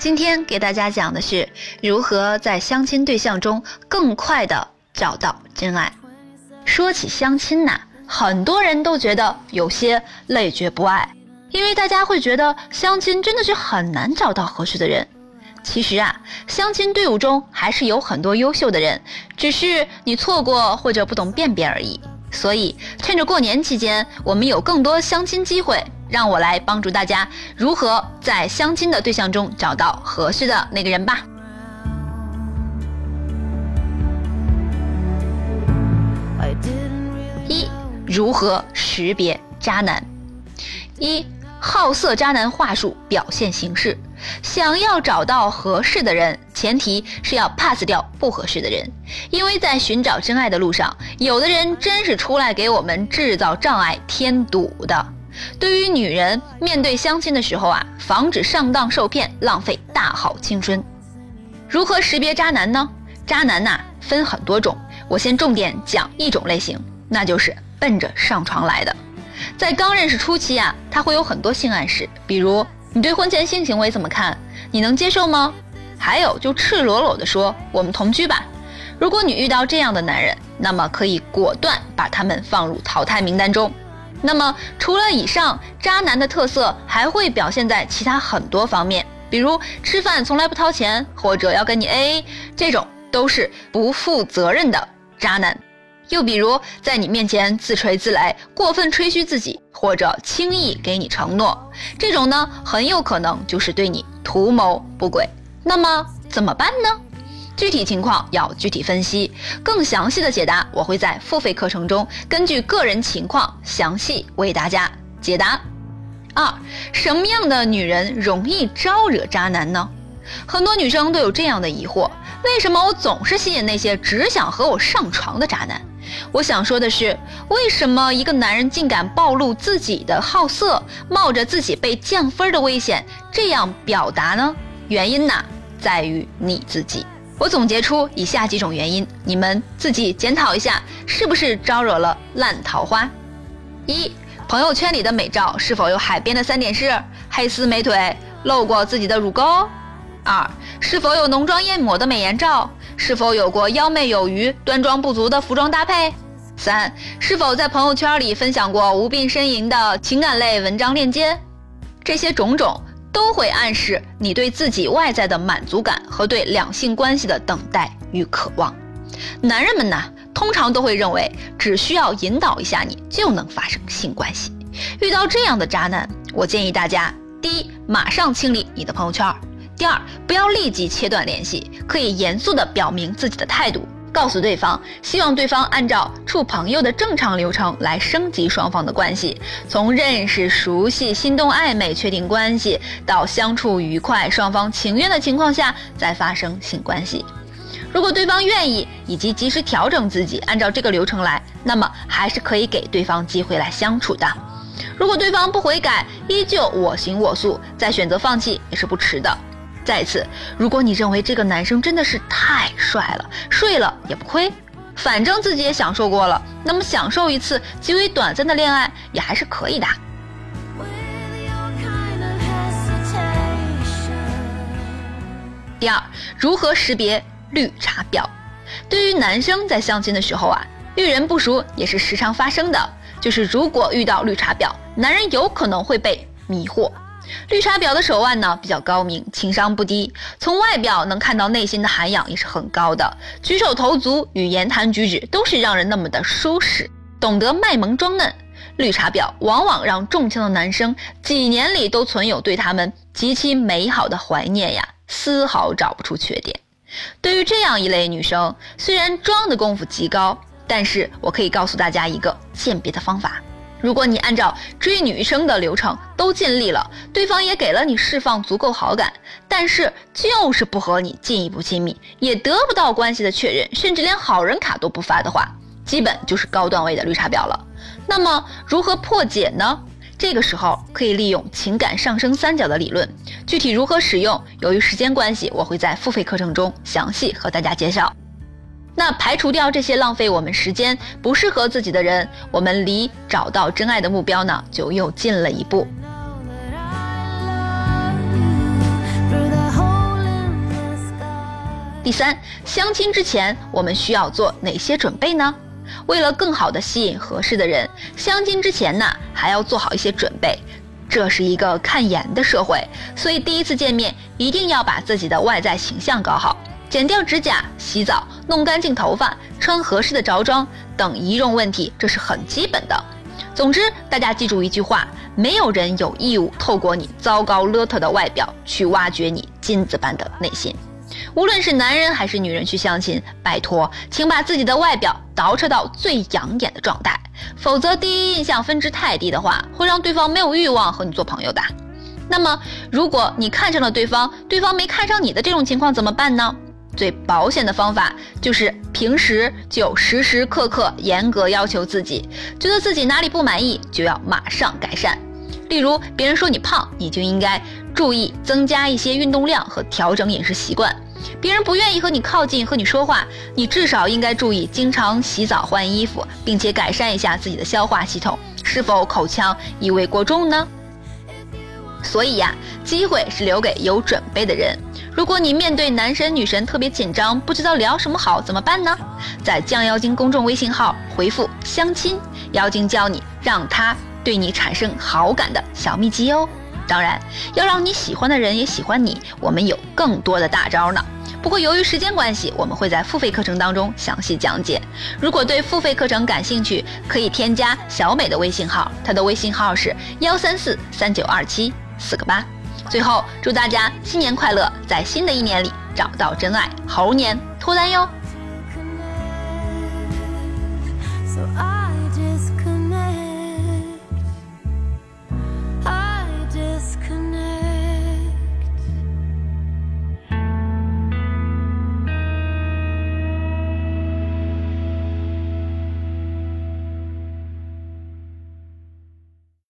今天给大家讲的是如何在相亲对象中更快的找到真爱。说起相亲呐，很多人都觉得有些累觉不爱，因为大家会觉得相亲真的是很难找到合适的人。其实啊，相亲队伍中还是有很多优秀的人，只是你错过或者不懂辨别而已。所以，趁着过年期间，我们有更多相亲机会，让我来帮助大家如何在相亲的对象中找到合适的那个人吧。一、如何识别渣男？一、好色渣男话术表现形式。想要找到合适的人，前提是要 pass 掉不合适的人，因为在寻找真爱的路上，有的人真是出来给我们制造障碍、添堵的。对于女人，面对相亲的时候啊，防止上当受骗、浪费大好青春。如何识别渣男呢？渣男呐，分很多种，我先重点讲一种类型，那就是奔着上床来的。在刚认识初期啊，他会有很多性暗示，比如。你对婚前性行为怎么看？你能接受吗？还有，就赤裸裸的说，我们同居吧。如果你遇到这样的男人，那么可以果断把他们放入淘汰名单中。那么，除了以上，渣男的特色还会表现在其他很多方面，比如吃饭从来不掏钱，或者要跟你 AA，这种都是不负责任的渣男。又比如，在你面前自吹自擂，过分吹嘘自己，或者轻易给你承诺，这种呢，很有可能就是对你图谋不轨。那么怎么办呢？具体情况要具体分析，更详细的解答我会在付费课程中根据个人情况详细为大家解答。二，什么样的女人容易招惹渣男呢？很多女生都有这样的疑惑：为什么我总是吸引那些只想和我上床的渣男？我想说的是，为什么一个男人竟敢暴露自己的好色，冒着自己被降分的危险这样表达呢？原因呢，在于你自己。我总结出以下几种原因，你们自己检讨一下，是不是招惹了烂桃花？一、朋友圈里的美照是否有海边的三点式、黑丝美腿、露过自己的乳沟？二、是否有浓妆艳抹的美颜照？是否有过妖媚有余、端庄不足的服装搭配？三、是否在朋友圈里分享过无病呻吟的情感类文章链接？这些种种都会暗示你对自己外在的满足感和对两性关系的等待与渴望。男人们呢，通常都会认为只需要引导一下你就能发生性关系。遇到这样的渣男，我建议大家：第一，马上清理你的朋友圈。第二，不要立即切断联系，可以严肃地表明自己的态度，告诉对方，希望对方按照处朋友的正常流程来升级双方的关系，从认识、熟悉、心动、暧昧、确定关系，到相处愉快、双方情愿的情况下再发生性关系。如果对方愿意，以及及时调整自己，按照这个流程来，那么还是可以给对方机会来相处的。如果对方不悔改，依旧我行我素，再选择放弃也是不迟的。再次，如果你认为这个男生真的是太帅了，睡了也不亏，反正自己也享受过了，那么享受一次极为短暂的恋爱也还是可以的。第二，如何识别绿茶婊？对于男生在相亲的时候啊，遇人不淑也是时常发生的，就是如果遇到绿茶婊，男人有可能会被迷惑。绿茶婊的手腕呢比较高明，情商不低，从外表能看到内心的涵养也是很高的，举手投足与言谈举止都是让人那么的舒适，懂得卖萌装嫩。绿茶婊往往让中枪的男生几年里都存有对他们极其美好的怀念呀，丝毫找不出缺点。对于这样一类女生，虽然装的功夫极高，但是我可以告诉大家一个鉴别的方法。如果你按照追女生的流程都尽力了，对方也给了你释放足够好感，但是就是不和你进一步亲密，也得不到关系的确认，甚至连好人卡都不发的话，基本就是高段位的绿茶婊了。那么如何破解呢？这个时候可以利用情感上升三角的理论，具体如何使用，由于时间关系，我会在付费课程中详细和大家介绍。那排除掉这些浪费我们时间、不适合自己的人，我们离找到真爱的目标呢，就又近了一步。第三，相亲之前我们需要做哪些准备呢？为了更好的吸引合适的人，相亲之前呢还要做好一些准备。这是一个看颜的社会，所以第一次见面一定要把自己的外在形象搞好，剪掉指甲、洗澡、弄干净头发、穿合适的着装等仪容问题，这是很基本的。总之，大家记住一句话：没有人有义务透过你糟糕邋遢的外表去挖掘你金子般的内心。无论是男人还是女人去相亲，拜托，请把自己的外表捯饬到最养眼的状态，否则第一印象分值太低的话，会让对方没有欲望和你做朋友的。那么，如果你看上了对方，对方没看上你的这种情况怎么办呢？最保险的方法就是平时就时时刻刻严格要求自己，觉得自己哪里不满意就要马上改善。例如，别人说你胖，你就应该注意增加一些运动量和调整饮食习惯。别人不愿意和你靠近、和你说话，你至少应该注意经常洗澡、换衣服，并且改善一下自己的消化系统。是否口腔异味过重呢？所以呀，机会是留给有准备的人。如果你面对男神女神特别紧张，不知道聊什么好，怎么办呢？在降妖精公众微信号回复“相亲”，妖精教你让他对你产生好感的小秘籍哦。当然，要让你喜欢的人也喜欢你，我们有更多的大招呢。不过由于时间关系，我们会在付费课程当中详细讲解。如果对付费课程感兴趣，可以添加小美的微信号，她的微信号是幺三四三九二七四个八。最后，祝大家新年快乐，在新的一年里找到真爱，猴年脱单哟！